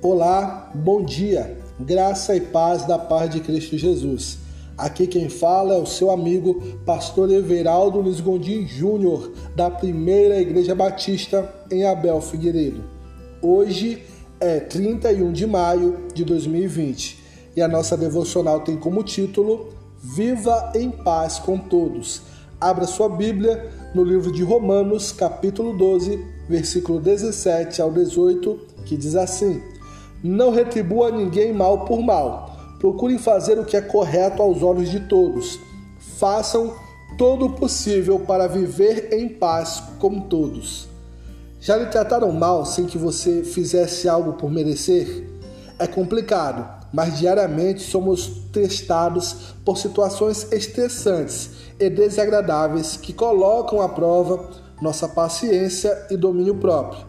Olá, bom dia, graça e paz da paz de Cristo Jesus. Aqui quem fala é o seu amigo, pastor Everaldo Luiz Gondim Júnior, da Primeira Igreja Batista em Abel Figueiredo. Hoje é 31 de maio de 2020 e a nossa devocional tem como título Viva em paz com todos. Abra sua Bíblia no livro de Romanos, capítulo 12, versículo 17 ao 18, que diz assim: não retribua ninguém mal por mal. Procurem fazer o que é correto aos olhos de todos. Façam todo o possível para viver em paz com todos. Já lhe trataram mal sem que você fizesse algo por merecer? É complicado, mas diariamente somos testados por situações estressantes e desagradáveis que colocam à prova nossa paciência e domínio próprio.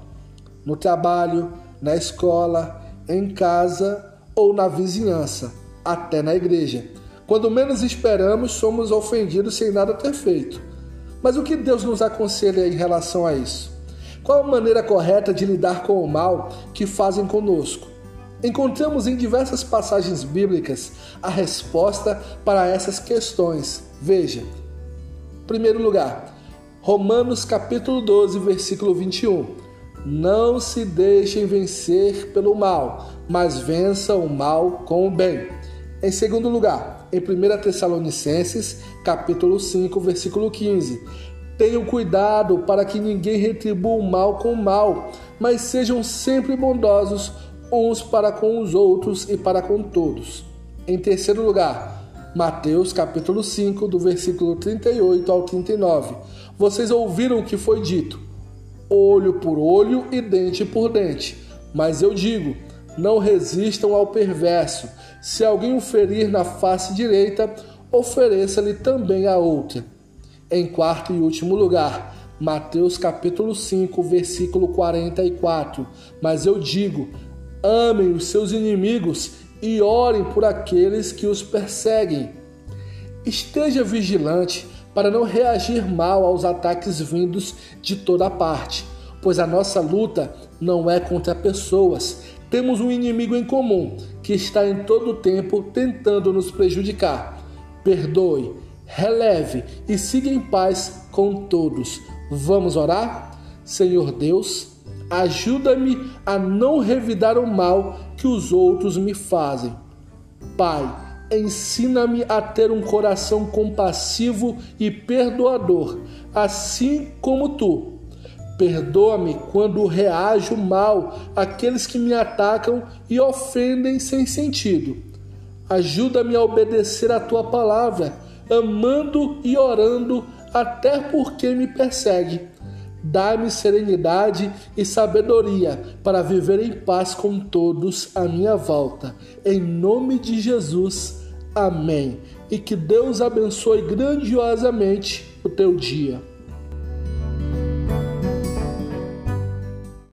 No trabalho, na escola, em casa ou na vizinhança, até na igreja. Quando menos esperamos, somos ofendidos sem nada ter feito. Mas o que Deus nos aconselha em relação a isso? Qual a maneira correta de lidar com o mal que fazem conosco? Encontramos em diversas passagens bíblicas a resposta para essas questões. Veja. Em primeiro lugar, Romanos capítulo 12, versículo 21. Não se deixem vencer pelo mal, mas vença o mal com o bem. Em segundo lugar, em 1 Tessalonicenses, capítulo 5, versículo 15. Tenham cuidado para que ninguém retribua o mal com o mal, mas sejam sempre bondosos uns para com os outros e para com todos. Em terceiro lugar, Mateus capítulo 5, do versículo 38 ao 39. Vocês ouviram o que foi dito: olho por olho e dente por dente. Mas eu digo: não resistam ao perverso. Se alguém o ferir na face direita, ofereça-lhe também a outra. Em quarto e último lugar, Mateus capítulo 5, versículo 44. Mas eu digo: amem os seus inimigos e orem por aqueles que os perseguem. Esteja vigilante para não reagir mal aos ataques vindos de toda parte, pois a nossa luta não é contra pessoas. Temos um inimigo em comum que está em todo o tempo tentando nos prejudicar. Perdoe, releve e siga em paz com todos. Vamos orar? Senhor Deus, ajuda-me a não revidar o mal que os outros me fazem. Pai, ensina-me a ter um coração compassivo e perdoador, assim como tu. Perdoa-me quando reajo mal àqueles que me atacam e ofendem sem sentido. Ajuda-me a obedecer a tua palavra, amando e orando até por quem me persegue. Dá-me serenidade e sabedoria para viver em paz com todos à minha volta. Em nome de Jesus. Amém. E que Deus abençoe grandiosamente o teu dia.